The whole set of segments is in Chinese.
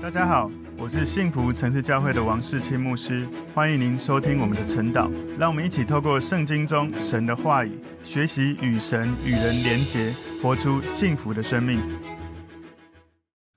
大家好，我是幸福城市教会的王世清牧师，欢迎您收听我们的晨祷。让我们一起透过圣经中神的话语，学习与神与人连结，活出幸福的生命。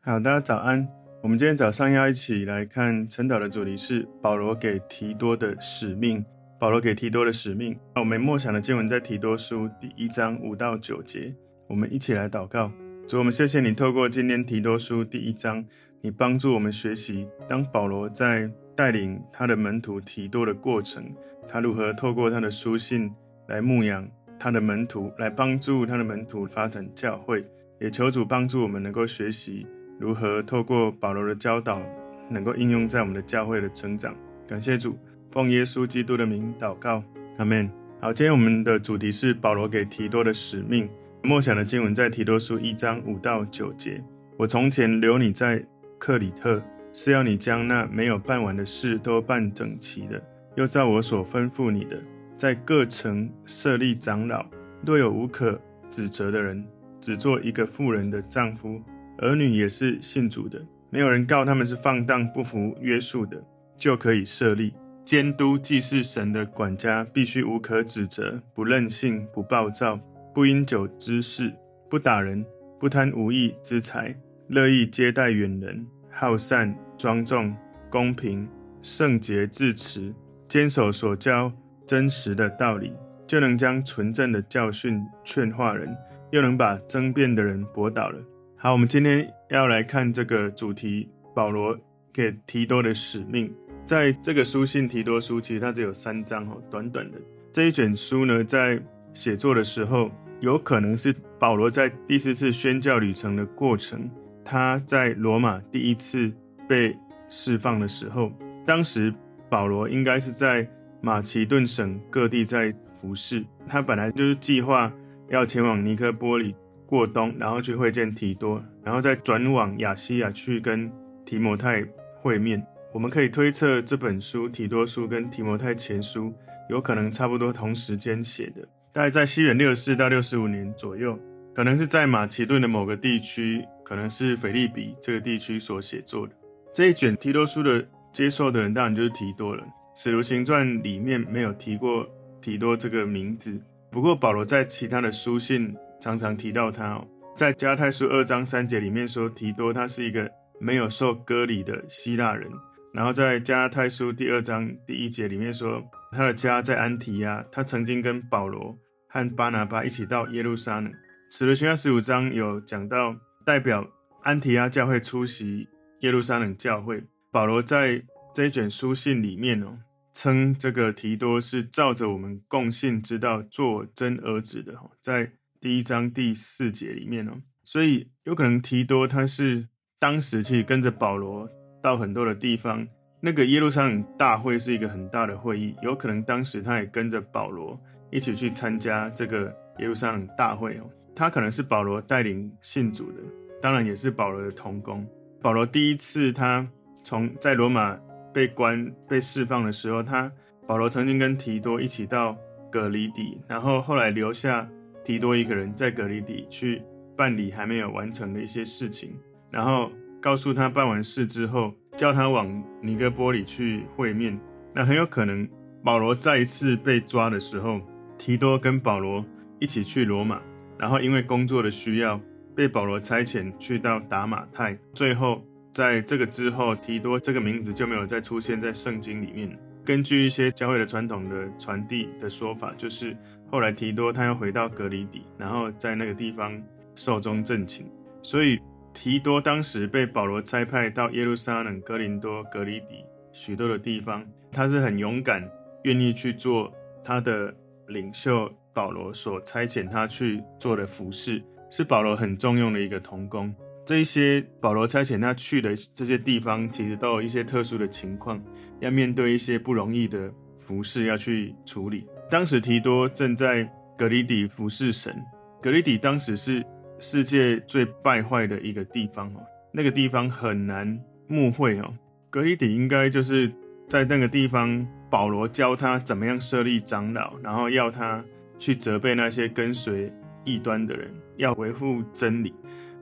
好，大家早安。我们今天早上要一起来看晨祷的主题是保罗给提多的使命。保罗给提多的使命。那我们默想的经文在提多书第一章五到九节。我们一起来祷告。主，我们谢谢你透过今天提多书第一章。你帮助我们学习，当保罗在带领他的门徒提多的过程，他如何透过他的书信来牧养他的门徒，来帮助他的门徒发展教会。也求主帮助我们能够学习如何透过保罗的教导，能够应用在我们的教会的成长。感谢主，奉耶稣基督的名祷告，阿门。好，今天我们的主题是保罗给提多的使命。默想的经文在提多书一章五到九节。我从前留你在。克里特是要你将那没有办完的事都办整齐的，又照我所吩咐你的，在各城设立长老。若有无可指责的人，只做一个富人的丈夫，儿女也是信主的，没有人告他们是放荡不服约束的，就可以设立监督。既是神的管家，必须无可指责，不任性，不暴躁，不因酒滋事，不打人，不贪无义之财。乐意接待远人，好善、庄重、公平、圣洁、自持，坚守所教真实的道理，就能将纯正的教训劝化人，又能把争辩的人驳倒了。好，我们今天要来看这个主题：保罗给提多的使命。在这个书信提多书，其实它只有三章哦，短短的。这一卷书呢，在写作的时候，有可能是保罗在第四次宣教旅程的过程。他在罗马第一次被释放的时候，当时保罗应该是在马其顿省各地在服侍。他本来就是计划要前往尼科波里过冬，然后去会见提多，然后再转往亚细亚去跟提摩太会面。我们可以推测这本书《提多书》跟《提摩太前书》有可能差不多同时间写的，大概在西元六十四到六十五年左右，可能是在马其顿的某个地区。可能是腓立比这个地区所写作的这一卷提多书的接受的人，当然就是提多了。使徒行传里面没有提过提多这个名字，不过保罗在其他的书信常常提到他哦。在加拉太书二章三节里面说，提多他是一个没有受割礼的希腊人。然后在加拉太书第二章第一节里面说，他的家在安提亚，他曾经跟保罗和巴拿巴一起到耶路撒冷。使徒行传十五章有讲到。代表安提阿教会出席耶路撒冷教会，保罗在这一卷书信里面哦，称这个提多是照着我们共信之道做真儿子的哈，在第一章第四节里面哦，所以有可能提多他是当时去跟着保罗到很多的地方，那个耶路撒冷大会是一个很大的会议，有可能当时他也跟着保罗一起去参加这个耶路撒冷大会哦。他可能是保罗带领信主的，当然也是保罗的同工。保罗第一次他从在罗马被关被释放的时候，他保罗曾经跟提多一起到格里底，然后后来留下提多一个人在格里底去办理还没有完成的一些事情，然后告诉他办完事之后，叫他往尼哥波里去会面。那很有可能保罗再一次被抓的时候，提多跟保罗一起去罗马。然后因为工作的需要，被保罗差遣去到达马太。最后在这个之后，提多这个名字就没有再出现在圣经里面。根据一些教会的传统的传递的说法，就是后来提多他要回到格里底，然后在那个地方寿终正寝。所以提多当时被保罗差派到耶路撒冷、哥林多、格里底许多的地方，他是很勇敢，愿意去做他的领袖。保罗所差遣他去做的服侍，是保罗很重用的一个童工。这一些保罗差遣他去的这些地方，其实都有一些特殊的情况，要面对一些不容易的服侍要去处理。当时提多正在格里底服侍神，格里底当时是世界最败坏的一个地方哦，那个地方很难牧会哦。格里底应该就是在那个地方，保罗教他怎么样设立长老，然后要他。去责备那些跟随异端的人，要维护真理，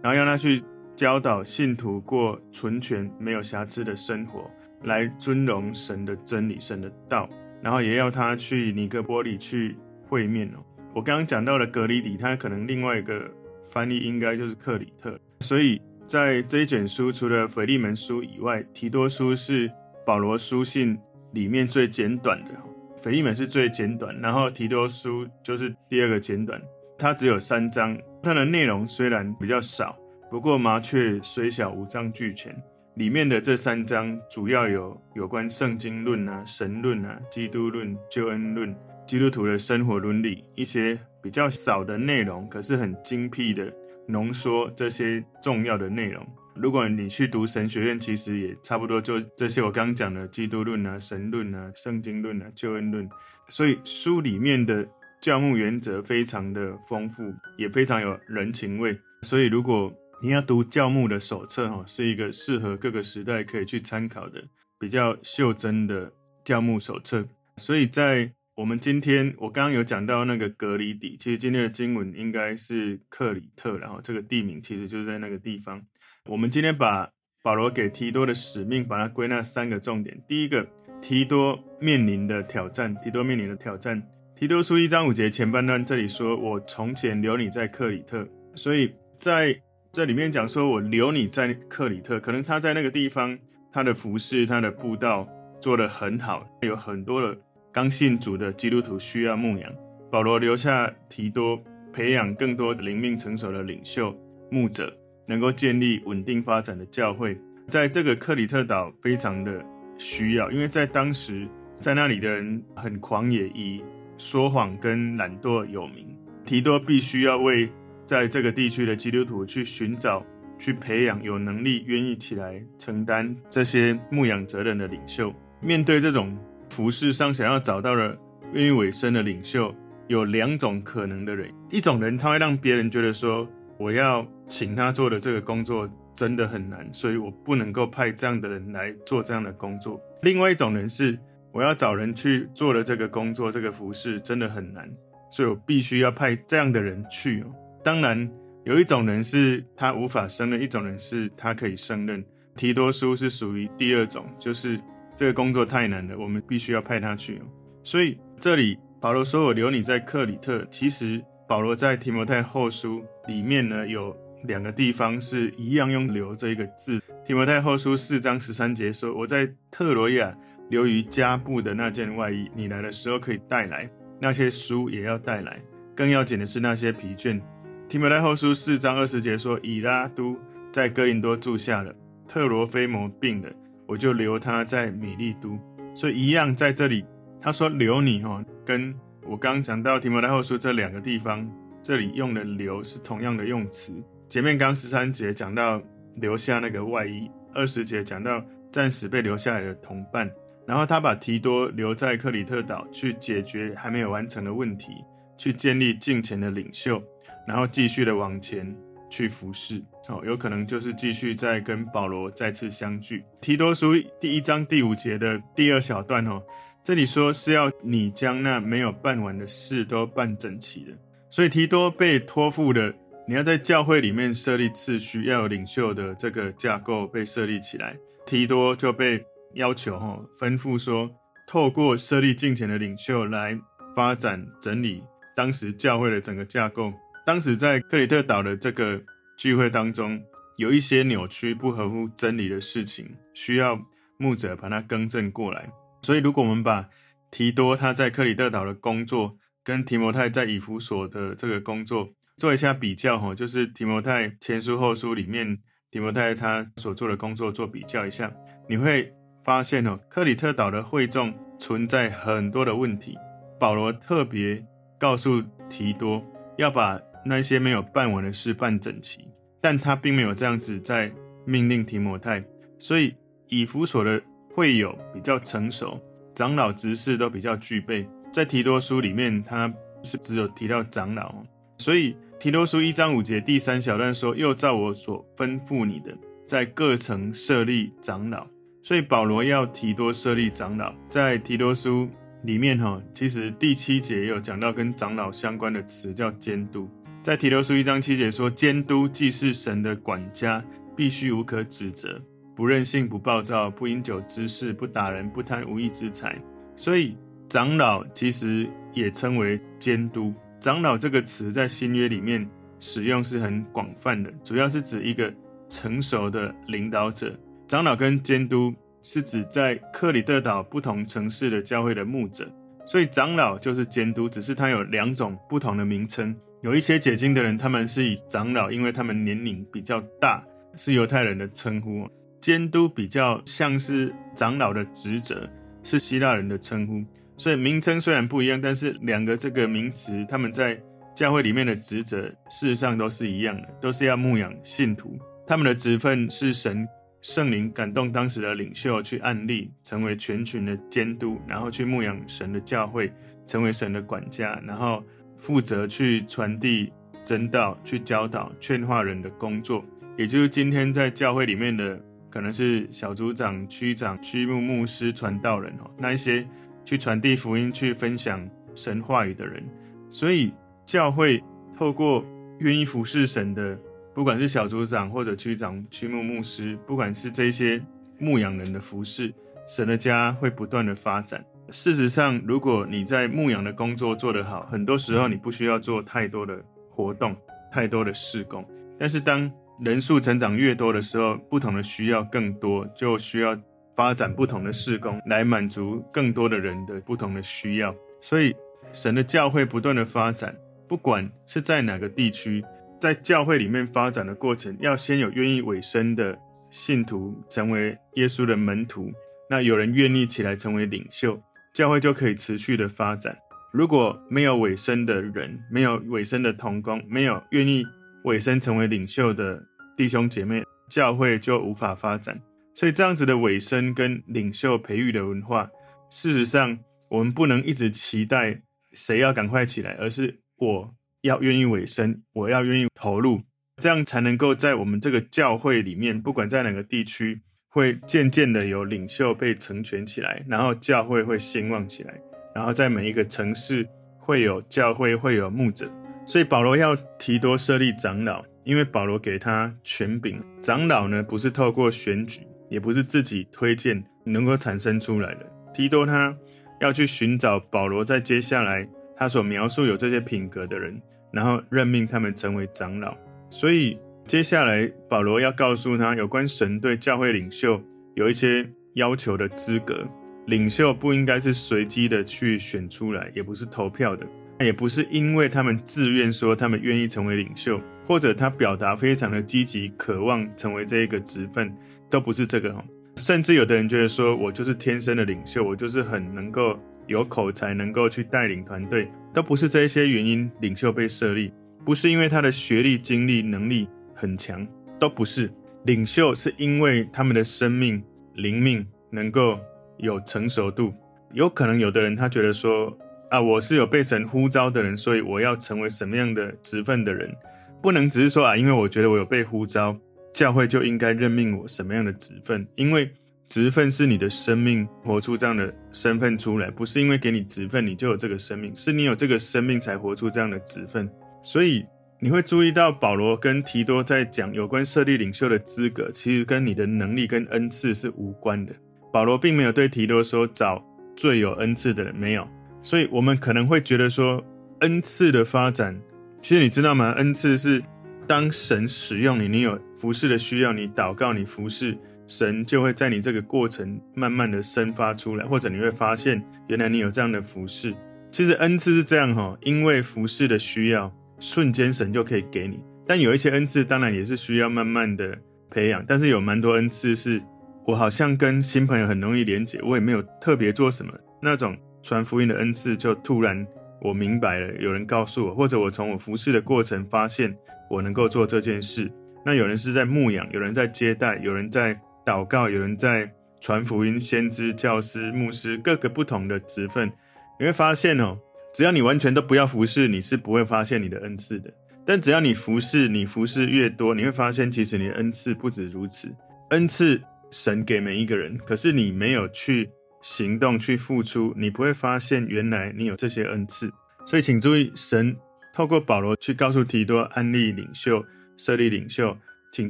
然后让他去教导信徒过纯全、没有瑕疵的生活，来尊荣神的真理、神的道。然后也要他去尼哥波里去会面哦。我刚刚讲到了格里底，他可能另外一个翻译应该就是克里特。所以在这一卷书，除了腓利门书以外，提多书是保罗书信里面最简短的。腓利门是最简短，然后提多书就是第二个简短，它只有三章，它的内容虽然比较少，不过麻雀虽小，五脏俱全。里面的这三章主要有有关圣经论啊、神论啊、基督论、救恩论、基督徒的生活伦理一些比较少的内容，可是很精辟的浓缩这些重要的内容。如果你去读神学院，其实也差不多，就这些我刚刚讲的基督论啊、神论啊、圣经论啊、救恩论，所以书里面的教牧原则非常的丰富，也非常有人情味。所以如果你要读教牧的手册，哈，是一个适合各个时代可以去参考的比较袖珍的教牧手册。所以在我们今天，我刚刚有讲到那个格里底，其实今天的经文应该是克里特，然后这个地名其实就是在那个地方。我们今天把保罗给提多的使命，把它归纳三个重点。第一个，提多面临的挑战。提多面临的挑战。提多书一章五节前半段这里说：“我从前留你在克里特。”所以在这里面讲说：“我留你在克里特。”可能他在那个地方，他的服事、他的布道做得很好，有很多的刚信主的基督徒需要牧养。保罗留下提多，培养更多灵命成熟的领袖、牧者。能够建立稳定发展的教会，在这个克里特岛非常的需要，因为在当时在那里的人很狂野，以说谎跟懒惰有名。提多必须要为在这个地区的基督徒去寻找、去培养有能力、愿意起来承担这些牧养责任的领袖。面对这种服事上想要找到的愿意委身的领袖，有两种可能的人：一种人他会让别人觉得说，我要请他做的这个工作真的很难，所以我不能够派这样的人来做这样的工作。另外一种人是，我要找人去做的这个工作，这个服事真的很难，所以我必须要派这样的人去。当然，有一种人是他无法胜任，一种人是他可以胜任。提多书是属于第二种，就是这个工作太难了，我们必须要派他去。所以这里保罗说：“我留你在克里特。”其实。保罗在提摩太后书里面呢，有两个地方是一样用“留”这一个字。提摩太后书四章十三节说：“我在特罗亚留于加布的那件外衣，你来的时候可以带来；那些书也要带来。更要紧的是那些皮卷。”提摩太后书四章二十节说：“以拉都在哥林多住下了，特罗菲摩病了，我就留他在米利都。”所以一样在这里，他说留你哦，跟。我刚讲到提摩太后书这两个地方，这里用的“留”是同样的用词。前面刚十三节讲到留下那个外衣，二十节讲到暂时被留下来的同伴，然后他把提多留在克里特岛去解决还没有完成的问题，去建立敬前的领袖，然后继续的往前去服侍。哦，有可能就是继续再跟保罗再次相聚。提多书第一章第五节的第二小段哦。这里说是要你将那没有办完的事都办整齐的，所以提多被托付的，你要在教会里面设立次序，要有领袖的这个架构被设立起来。提多就被要求哈，吩咐说，透过设立敬虔的领袖来发展整理当时教会的整个架构。当时在克里特岛的这个聚会当中，有一些扭曲不合乎真理的事情，需要牧者把它更正过来。所以，如果我们把提多他在克里特岛的工作跟提摩太在以弗所的这个工作做一下比较，哈，就是提摩太前书后书里面提摩太他所做的工作做比较一下，你会发现哦，克里特岛的会众存在很多的问题。保罗特别告诉提多要把那些没有办完的事办整齐，但他并没有这样子在命令提摩太，所以以弗所的。会友比较成熟，长老执事都比较具备。在提多书里面，他是只有提到长老，所以提多书一章五节第三小段说：“又照我所吩咐你的，在各城设立长老。”所以保罗要提多设立长老。在提多书里面，哈，其实第七节也有讲到跟长老相关的词，叫监督。在提多书一章七节说：“监督既是神的管家。”必须无可指责，不任性，不暴躁，不饮酒滋事，不打人，不贪无义之财。所以长老其实也称为监督。长老这个词在新约里面使用是很广泛的，主要是指一个成熟的领导者。长老跟监督是指在克里特岛不同城市的教会的牧者，所以长老就是监督，只是他有两种不同的名称。有一些解经的人，他们是以长老，因为他们年龄比较大，是犹太人的称呼；监督比较像是长老的职责，是希腊人的称呼。所以名称虽然不一样，但是两个这个名词，他们在教会里面的职责，事实上都是一样的，都是要牧养信徒。他们的职分是神圣灵感动当时的领袖去按立，成为全群的监督，然后去牧养神的教会，成为神的管家，然后。负责去传递真道、去教导、劝化人的工作，也就是今天在教会里面的，可能是小组长、区长、区牧牧师、传道人哦，那一些去传递福音、去分享神话语的人。所以教会透过愿意服侍神的，不管是小组长或者区长、区牧牧师，不管是这些牧养人的服侍，神的家会不断的发展。事实上，如果你在牧养的工作做得好，很多时候你不需要做太多的活动、太多的事工。但是当人数成长越多的时候，不同的需要更多，就需要发展不同的事工来满足更多的人的不同的需要。所以，神的教会不断的发展，不管是在哪个地区，在教会里面发展的过程，要先有愿意委身的信徒成为耶稣的门徒，那有人愿意起来成为领袖。教会就可以持续的发展。如果没有委身的人，没有委身的同工，没有愿意委身成为领袖的弟兄姐妹，教会就无法发展。所以这样子的委身跟领袖培育的文化，事实上我们不能一直期待谁要赶快起来，而是我要愿意委身，我要愿意投入，这样才能够在我们这个教会里面，不管在哪个地区。会渐渐的有领袖被成全起来，然后教会会兴旺起来，然后在每一个城市会有教会，会有牧者。所以保罗要提多设立长老，因为保罗给他权柄。长老呢，不是透过选举，也不是自己推荐能够产生出来的。提多他要去寻找保罗在接下来他所描述有这些品格的人，然后任命他们成为长老。所以。接下来，保罗要告诉他有关神对教会领袖有一些要求的资格。领袖不应该是随机的去选出来，也不是投票的，也不是因为他们自愿说他们愿意成为领袖，或者他表达非常的积极，渴望成为这一个职分，都不是这个哈。甚至有的人觉得说，我就是天生的领袖，我就是很能够有口才，能够去带领团队，都不是这些原因，领袖被设立，不是因为他的学历、经历、能力。很强，都不是领袖，是因为他们的生命灵命能够有成熟度。有可能有的人他觉得说啊，我是有被神呼召的人，所以我要成为什么样的职分的人，不能只是说啊，因为我觉得我有被呼召，教会就应该任命我什么样的职分。因为职分是你的生命活出这样的身份出来，不是因为给你职分你就有这个生命，是你有这个生命才活出这样的职分，所以。你会注意到保罗跟提多在讲有关设立领袖的资格，其实跟你的能力跟恩赐是无关的。保罗并没有对提多说找最有恩赐的人，没有。所以我们可能会觉得说恩赐的发展，其实你知道吗？恩赐是当神使用你，你有服侍的需要，你祷告，你服侍，神就会在你这个过程慢慢的生发出来，或者你会发现原来你有这样的服侍。其实恩赐是这样哈，因为服侍的需要。瞬间神就可以给你，但有一些恩赐当然也是需要慢慢的培养。但是有蛮多恩赐是，我好像跟新朋友很容易连结，我也没有特别做什么，那种传福音的恩赐就突然我明白了，有人告诉我，或者我从我服侍的过程发现我能够做这件事。那有人是在牧养，有人在接待，有人在祷告，有人在传福音、先知、教师、牧师，各个不同的职分，你会发现哦。只要你完全都不要服侍，你是不会发现你的恩赐的。但只要你服侍，你服侍越多，你会发现其实你的恩赐不止如此。恩赐神给每一个人，可是你没有去行动去付出，你不会发现原来你有这些恩赐。所以请注意，神透过保罗去告诉提多，安利领袖、设立领袖，请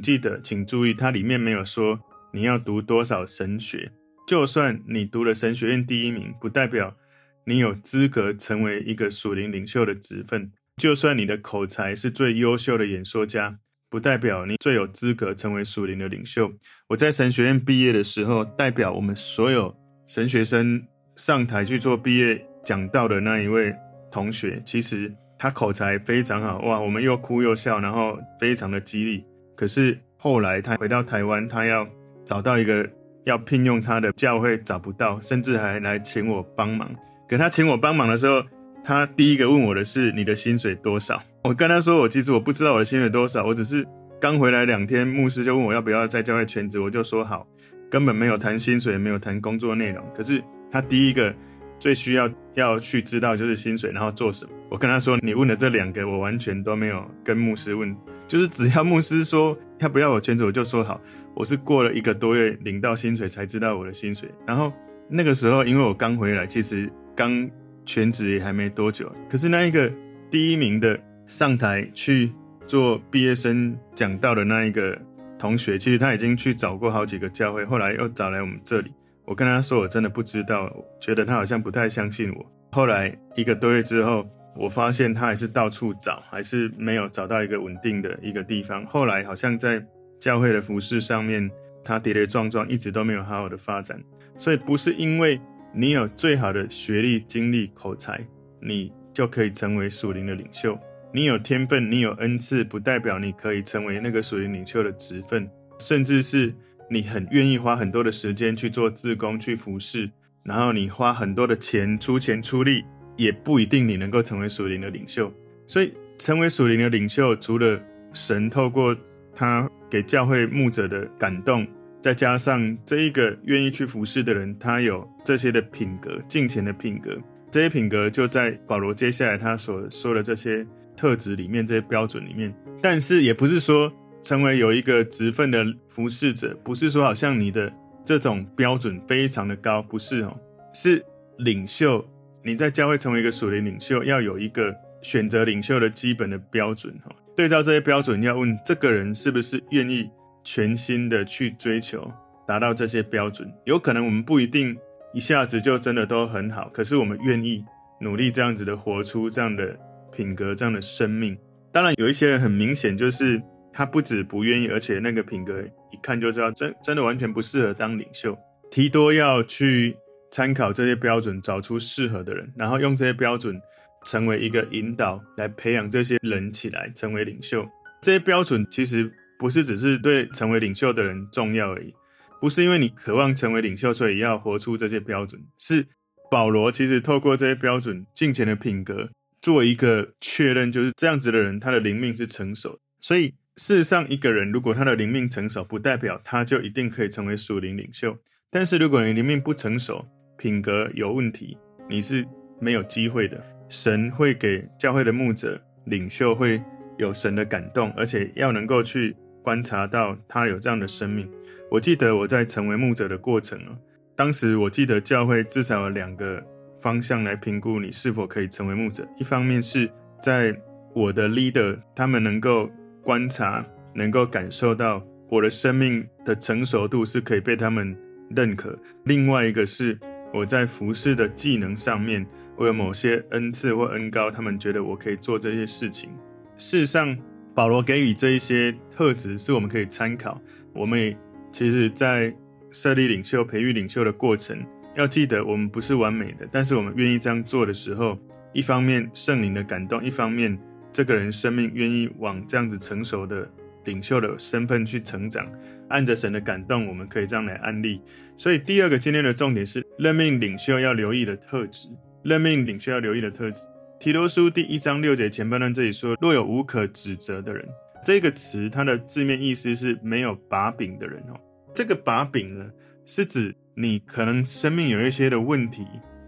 记得，请注意，它里面没有说你要读多少神学。就算你读了神学院第一名，不代表你有资格成为一个属灵领袖的职分。就算你的口才是最优秀的演说家，不代表你最有资格成为属灵的领袖。我在神学院毕业的时候，代表我们所有神学生上台去做毕业讲道的那一位同学，其实他口才非常好，哇，我们又哭又笑，然后非常的激励。可是后来他回到台湾，他要找到一个。要聘用他的教会找不到，甚至还来请我帮忙。可他请我帮忙的时候，他第一个问我的是：“你的薪水多少？”我跟他说：“我其实我不知道我的薪水多少，我只是刚回来两天，牧师就问我要不要在教会全职，我就说好，根本没有谈薪水，没有谈工作内容。可是他第一个最需要要去知道就是薪水，然后做什么。我跟他说：“你问的这两个，我完全都没有跟牧师问。”就是只要牧师说要不要我全职，我就说好。我是过了一个多月领到薪水才知道我的薪水。然后那个时候，因为我刚回来，其实刚全职也还没多久。可是那一个第一名的上台去做毕业生讲道的那一个同学，其实他已经去找过好几个教会，后来又找来我们这里。我跟他说我真的不知道，觉得他好像不太相信我。后来一个多月之后。我发现他还是到处找，还是没有找到一个稳定的一个地方。后来好像在教会的服事上面，他跌跌撞撞，一直都没有好好的发展。所以不是因为你有最好的学历、经历、口才，你就可以成为属灵的领袖。你有天分，你有恩赐，不代表你可以成为那个属灵领袖的职分。甚至是你很愿意花很多的时间去做自工、去服事，然后你花很多的钱、出钱出力。也不一定你能够成为属灵的领袖，所以成为属灵的领袖，除了神透过他给教会牧者的感动，再加上这一个愿意去服侍的人，他有这些的品格，敬虔的品格，这些品格就在保罗接下来他所说的这些特质里面，这些标准里面。但是也不是说成为有一个职分的服侍者，不是说好像你的这种标准非常的高，不是哦，是领袖。你在教会成为一个属灵领袖，要有一个选择领袖的基本的标准哈。对照这些标准，要问这个人是不是愿意全心的去追求，达到这些标准。有可能我们不一定一下子就真的都很好，可是我们愿意努力这样子的活出这样的品格、这样的生命。当然，有一些人很明显就是他不止不愿意，而且那个品格一看就知道真真的完全不适合当领袖。提多要去。参考这些标准，找出适合的人，然后用这些标准成为一个引导，来培养这些人起来成为领袖。这些标准其实不是只是对成为领袖的人重要而已，不是因为你渴望成为领袖，所以要活出这些标准。是保罗其实透过这些标准、敬前的品格，做一个确认，就是这样子的人，他的灵命是成熟。所以事实上，一个人如果他的灵命成熟，不代表他就一定可以成为属灵领袖。但是如果你灵命不成熟，品格有问题，你是没有机会的。神会给教会的牧者、领袖会有神的感动，而且要能够去观察到他有这样的生命。我记得我在成为牧者的过程啊，当时我记得教会至少有两个方向来评估你是否可以成为牧者。一方面是在我的 leader 他们能够观察、能够感受到我的生命的成熟度是可以被他们认可；另外一个是。我在服侍的技能上面，我有某些恩赐或恩膏，他们觉得我可以做这些事情。事实上，保罗给予这一些特质，是我们可以参考。我们也其实，在设立领袖、培育领袖的过程，要记得我们不是完美的，但是我们愿意这样做的时候，一方面圣灵的感动，一方面这个人生命愿意往这样子成熟的领袖的身份去成长。按着神的感动，我们可以这样来安利。所以第二个今天的重点是任命领袖要留意的特质。任命领袖要留意的特质。提多书第一章六节前半段这里说：“若有无可指责的人”，这个词它的字面意思是没有把柄的人哦。这个把柄呢，是指你可能生命有一些的问题，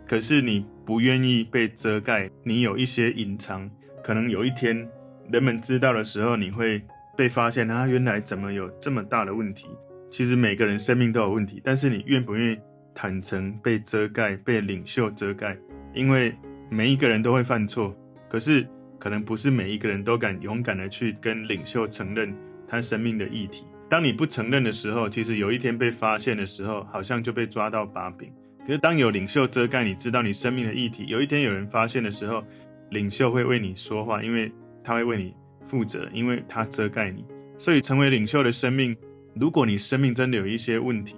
可是你不愿意被遮盖，你有一些隐藏，可能有一天人们知道的时候，你会。被发现，他原来怎么有这么大的问题？其实每个人生命都有问题，但是你愿不愿意坦诚被遮盖、被领袖遮盖？因为每一个人都会犯错，可是可能不是每一个人都敢勇敢的去跟领袖承认他生命的议题。当你不承认的时候，其实有一天被发现的时候，好像就被抓到把柄。可是当有领袖遮盖，你知道你生命的议题，有一天有人发现的时候，领袖会为你说话，因为他会为你负责，因为他遮盖你。所以成为领袖的生命，如果你生命真的有一些问题，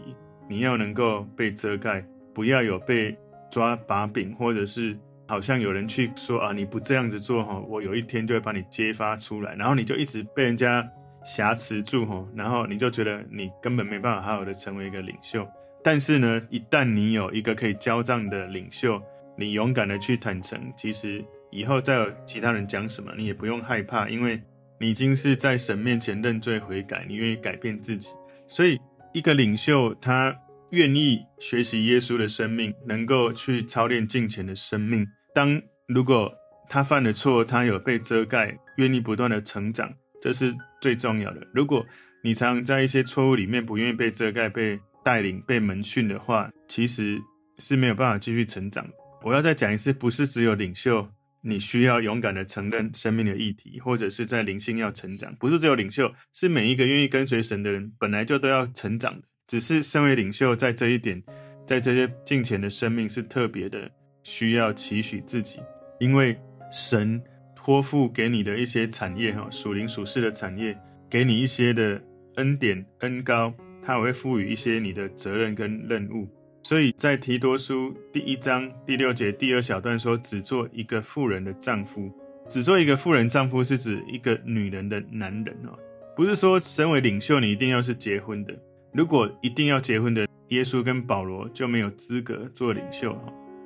你要能够被遮盖，不要有被抓把柄，或者是。好像有人去说啊，你不这样子做哈，我有一天就会把你揭发出来，然后你就一直被人家挟持住哈，然后你就觉得你根本没办法好好的成为一个领袖。但是呢，一旦你有一个可以交账的领袖，你勇敢的去坦诚，其实以后再有其他人讲什么，你也不用害怕，因为你已经是在神面前认罪悔改，你愿意改变自己。所以一个领袖他。愿意学习耶稣的生命，能够去操练敬虔的生命。当如果他犯了错，他有被遮盖，愿意不断的成长，这是最重要的。如果你常常在一些错误里面不愿意被遮盖、被带领、被门训的话，其实是没有办法继续成长。我要再讲一次，不是只有领袖，你需要勇敢的承认生命的议题，或者是在灵性要成长，不是只有领袖，是每一个愿意跟随神的人，本来就都要成长的。只是身为领袖，在这一点，在这些近前的生命是特别的需要期许自己，因为神托付给你的一些产业哈，属灵属世的产业，给你一些的恩典恩膏，他也会赋予一些你的责任跟任务。所以在提多书第一章第六节第二小段说，只做一个妇人的丈夫，只做一个妇人丈夫是指一个女人的男人哦，不是说身为领袖你一定要是结婚的。如果一定要结婚的，耶稣跟保罗就没有资格做领袖。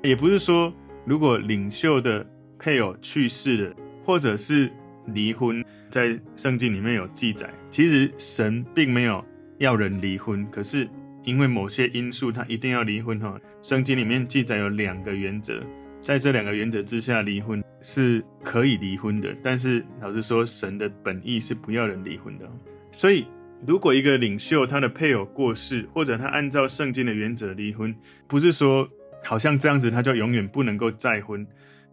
也不是说，如果领袖的配偶去世了，或者是离婚，在圣经里面有记载，其实神并没有要人离婚，可是因为某些因素，他一定要离婚。哈，圣经里面记载有两个原则，在这两个原则之下，离婚是可以离婚的。但是老实说，神的本意是不要人离婚的，所以。如果一个领袖他的配偶过世，或者他按照圣经的原则离婚，不是说好像这样子他就永远不能够再婚。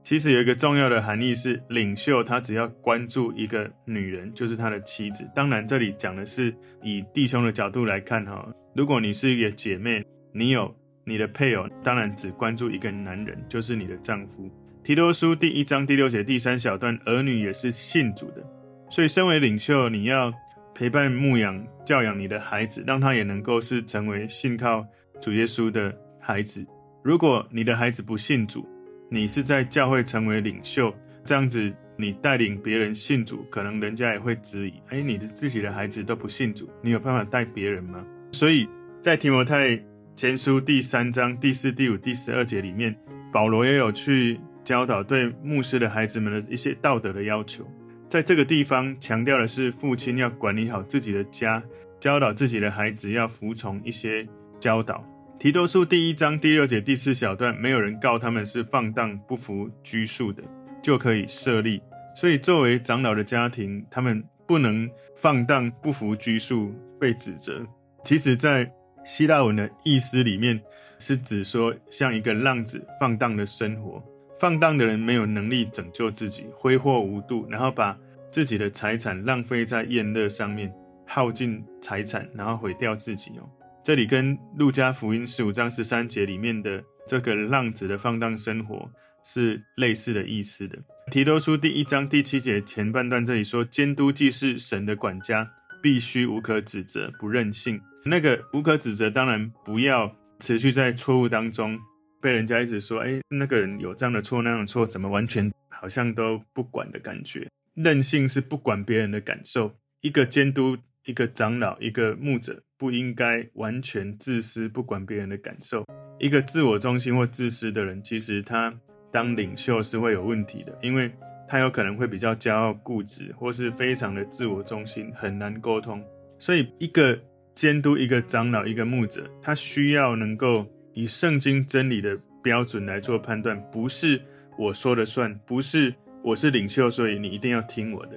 其实有一个重要的含义是，领袖他只要关注一个女人，就是他的妻子。当然，这里讲的是以弟兄的角度来看哈。如果你是一个姐妹，你有你的配偶，当然只关注一个男人，就是你的丈夫。提多书第一章第六节第三小段，儿女也是信主的，所以身为领袖，你要。陪伴、牧养、教养你的孩子，让他也能够是成为信靠主耶稣的孩子。如果你的孩子不信主，你是在教会成为领袖，这样子你带领别人信主，可能人家也会质疑：哎，你的自己的孩子都不信主，你有办法带别人吗？所以在提摩太前书第三章第四、第五、第十二节里面，保罗也有去教导对牧师的孩子们的一些道德的要求。在这个地方强调的是，父亲要管理好自己的家，教导自己的孩子要服从一些教导。提多书第一章第六节第四小段，没有人告他们是放荡不服拘束的，就可以设立。所以作为长老的家庭，他们不能放荡不服拘束，被指责。其实，在希腊文的意思里面，是指说像一个浪子放荡的生活。放荡的人没有能力拯救自己，挥霍无度，然后把自己的财产浪费在宴乐上面，耗尽财产，然后毁掉自己哦。这里跟路加福音十五章十三节里面的这个浪子的放荡生活是类似的意思的。提多书第一章第七节前半段这里说，监督既是神的管家，必须无可指责，不任性。那个无可指责，当然不要持续在错误当中。被人家一直说，哎，那个人有这样的错，那样的错，怎么完全好像都不管的感觉？任性是不管别人的感受。一个监督、一个长老、一个牧者，不应该完全自私，不管别人的感受。一个自我中心或自私的人，其实他当领袖是会有问题的，因为他有可能会比较骄傲、固执，或是非常的自我中心，很难沟通。所以，一个监督、一个长老、一个牧者，他需要能够。以圣经真理的标准来做判断，不是我说了算，不是我是领袖，所以你一定要听我的。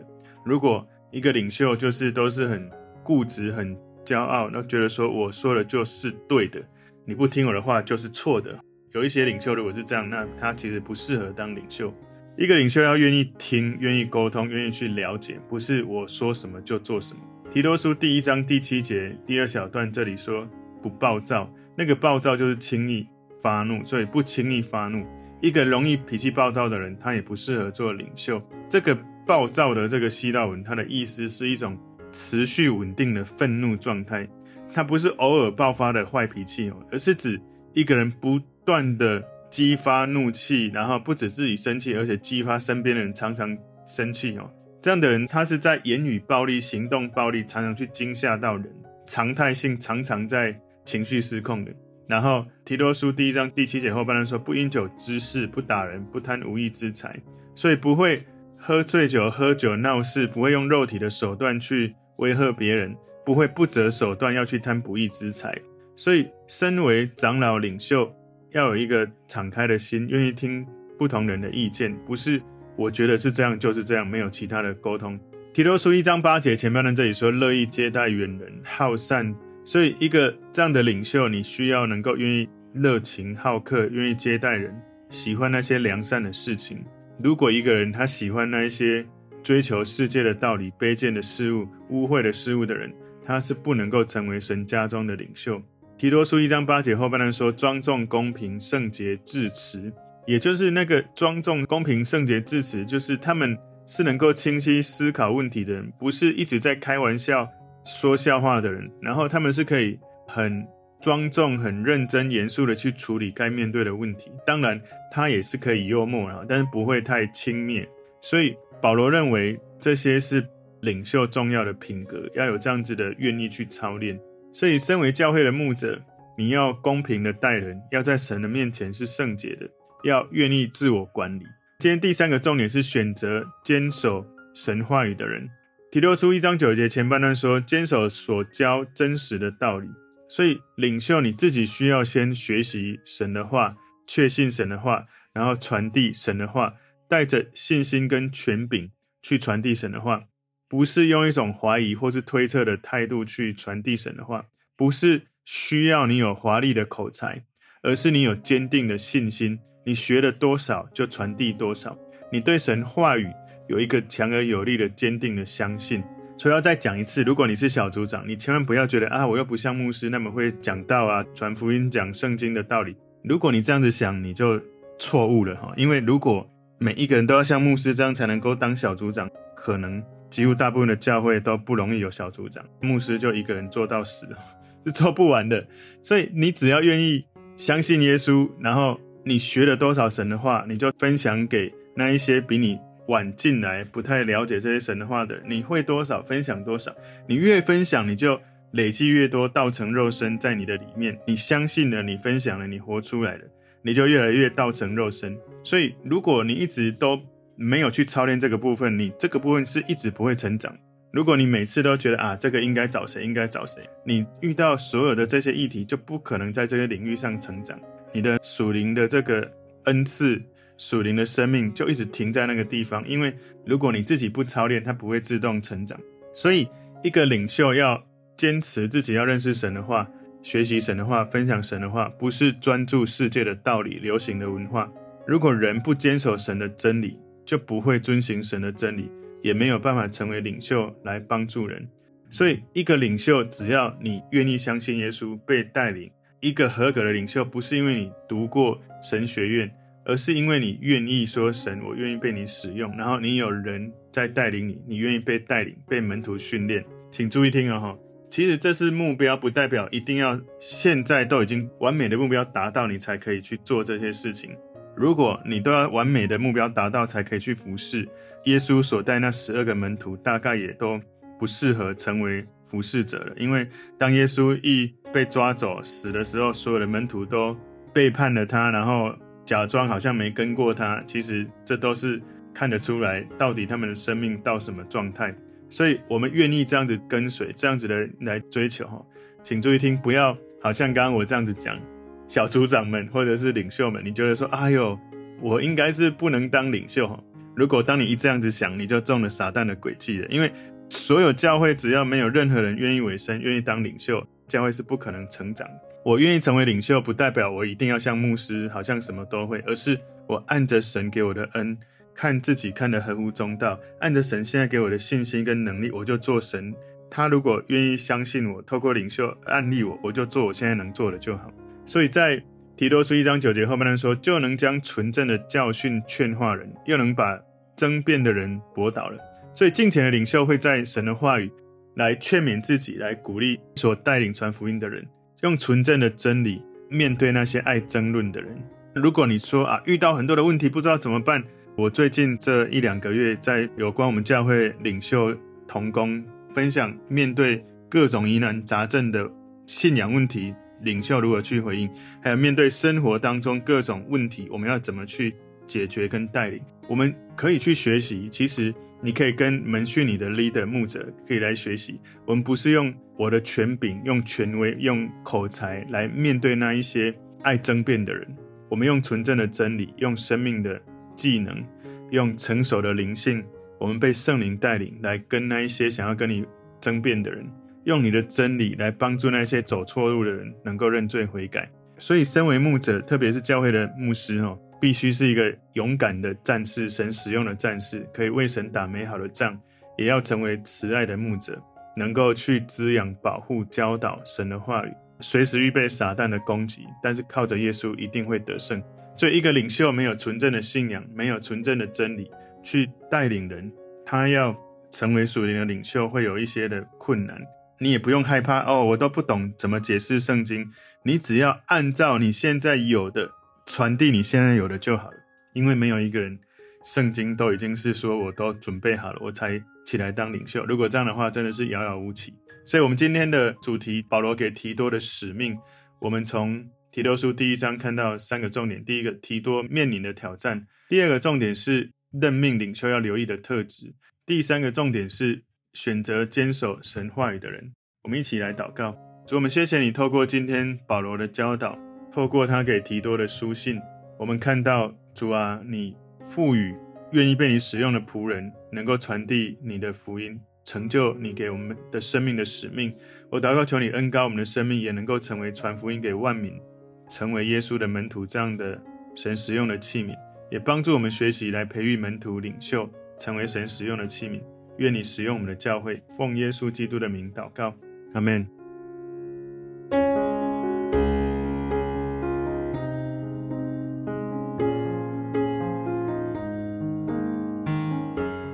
如果一个领袖就是都是很固执、很骄傲，那觉得说我说的就是对的，你不听我的话就是错的。有一些领袖如果是这样，那他其实不适合当领袖。一个领袖要愿意听、愿意沟通、愿意去了解，不是我说什么就做什么。提多书第一章第七节第二小段这里说不暴躁，那个暴躁就是轻易发怒，所以不轻易发怒。一个容易脾气暴躁的人，他也不适合做领袖。这个暴躁的这个希腊文，它的意思是一种持续稳定的愤怒状态，它不是偶尔爆发的坏脾气哦，而是指一个人不断的激发怒气，然后不止自己生气，而且激发身边的人常常生气哦。这样的人，他是在言语暴力、行动暴力，常常去惊吓到人，常态性常常在情绪失控的。然后提多书第一章第七节后半段说：不因酒滋事，不打人，不贪无义之财，所以不会喝醉酒、喝酒闹事，不会用肉体的手段去威吓别人，不会不择手段要去贪不义之财。所以，身为长老领袖，要有一个敞开的心，愿意听不同人的意见，不是我觉得是这样就是这样，没有其他的沟通。提多书一章八节前半段这里说：乐意接待远人，好善。所以，一个这样的领袖，你需要能够愿意热情好客，愿意接待人，喜欢那些良善的事情。如果一个人他喜欢那一些追求世界的道理、卑贱的事物、污秽的事物的人，他是不能够成为神家中的领袖。提多书一章八节后半段说：庄重、公平、圣洁、智慈，也就是那个庄重、公平、圣洁、智慈，就是他们是能够清晰思考问题的人，不是一直在开玩笑。说笑话的人，然后他们是可以很庄重、很认真、严肃的去处理该面对的问题。当然，他也是可以幽默啊，但是不会太轻蔑。所以保罗认为这些是领袖重要的品格，要有这样子的愿意去操练。所以，身为教会的牧者，你要公平的待人，要在神的面前是圣洁的，要愿意自我管理。今天第三个重点是选择坚守神话语的人。提多书一章九节前半段说，坚守所教真实的道理，所以领袖你自己需要先学习神的话，确信神的话，然后传递神的话，带着信心跟权柄去传递神的话，不是用一种怀疑或是推测的态度去传递神的话，不是需要你有华丽的口才，而是你有坚定的信心，你学了多少就传递多少，你对神话语。有一个强而有力的、坚定的相信，所以要再讲一次：如果你是小组长，你千万不要觉得啊，我又不像牧师那么会讲道啊、传福音、讲圣经的道理。如果你这样子想，你就错误了哈。因为如果每一个人都要像牧师这样才能够当小组长，可能几乎大部分的教会都不容易有小组长，牧师就一个人做到死，是做不完的。所以你只要愿意相信耶稣，然后你学了多少神的话，你就分享给那一些比你。晚进来不太了解这些神的话的，你会多少分享多少，你越分享你就累积越多道成肉身在你的里面，你相信了，你分享了，你活出来了，你就越来越道成肉身。所以如果你一直都没有去操练这个部分，你这个部分是一直不会成长。如果你每次都觉得啊，这个应该找谁，应该找谁，你遇到所有的这些议题就不可能在这个领域上成长，你的属灵的这个恩赐。属灵的生命就一直停在那个地方，因为如果你自己不操练，它不会自动成长。所以，一个领袖要坚持自己要认识神的话，学习神的话，分享神的话，不是专注世界的道理、流行的文化。如果人不坚守神的真理，就不会遵行神的真理，也没有办法成为领袖来帮助人。所以，一个领袖只要你愿意相信耶稣，被带领，一个合格的领袖，不是因为你读过神学院。而是因为你愿意说神，我愿意被你使用，然后你有人在带领你，你愿意被带领、被门徒训练。请注意听哦，哈，其实这是目标，不代表一定要现在都已经完美的目标达到，你才可以去做这些事情。如果你都要完美的目标达到才可以去服侍，耶稣所带那十二个门徒，大概也都不适合成为服侍者了。因为当耶稣一被抓走死的时候，所有的门徒都背叛了他，然后。假装好像没跟过他，其实这都是看得出来，到底他们的生命到什么状态。所以，我们愿意这样子跟随，这样子的来追求哈。请注意听，不要好像刚刚我这样子讲，小组长们或者是领袖们，你觉得说，哎呦，我应该是不能当领袖哈。如果当你一这样子想，你就中了撒旦的诡计了。因为所有教会只要没有任何人愿意委身，愿意当领袖，教会是不可能成长。我愿意成为领袖，不代表我一定要像牧师，好像什么都会，而是我按着神给我的恩，看自己看得合乎中道，按着神现在给我的信心跟能力，我就做神他如果愿意相信我，透过领袖案例我，我就做我现在能做的就好。所以在提多书一章九节后半段说，就能将纯正的教训劝化人，又能把争辩的人驳倒了。所以敬虔的领袖会在神的话语来劝勉自己，来鼓励所带领传福音的人，用纯正的真理面对那些爱争论的人。如果你说啊，遇到很多的问题不知道怎么办，我最近这一两个月在有关我们教会领袖同工分享，面对各种疑难杂症的信仰问题。领袖如何去回应，还有面对生活当中各种问题，我们要怎么去解决跟带领？我们可以去学习。其实你可以跟门训你的 leader 牧者可以来学习。我们不是用我的权柄、用权威、用口才来面对那一些爱争辩的人。我们用纯正的真理，用生命的技能，用成熟的灵性，我们被圣灵带领来跟那一些想要跟你争辩的人。用你的真理来帮助那些走错路的人能够认罪悔改。所以，身为牧者，特别是教会的牧师哦，必须是一个勇敢的战士，神使用的战士，可以为神打美好的仗。也要成为慈爱的牧者，能够去滋养、保护、教导神的话语，随时预备撒旦的攻击。但是靠着耶稣，一定会得胜。所以，一个领袖没有纯正的信仰，没有纯正的真理去带领人，他要成为属灵的领袖，会有一些的困难。你也不用害怕哦，我都不懂怎么解释圣经。你只要按照你现在有的传递你现在有的就好了，因为没有一个人圣经都已经是说我都准备好了，我才起来当领袖。如果这样的话，真的是遥遥无期。所以，我们今天的主题，保罗给提多的使命，我们从提多书第一章看到三个重点：第一个，提多面临的挑战；第二个重点是任命领袖要留意的特质；第三个重点是。选择坚守神话语的人，我们一起来祷告。主，我们谢谢你透过今天保罗的教导，透过他给提多的书信，我们看到主啊，你赋予愿意被你使用的仆人，能够传递你的福音，成就你给我们的生命的使命。我祷告求你恩膏我们的生命，也能够成为传福音给万民，成为耶稣的门徒这样的神使用的器皿，也帮助我们学习来培育门徒领袖，成为神使用的器皿。愿你使用我们的教会，奉耶稣基督的名祷告，阿门。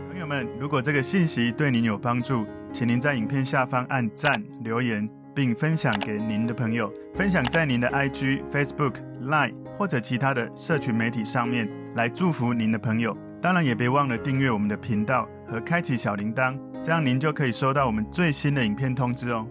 朋友们，如果这个信息对您有帮助，请您在影片下方按赞、留言，并分享给您的朋友，分享在您的 IG、Facebook、Line 或者其他的社群媒体上面，来祝福您的朋友。当然，也别忘了订阅我们的频道和开启小铃铛，这样您就可以收到我们最新的影片通知哦。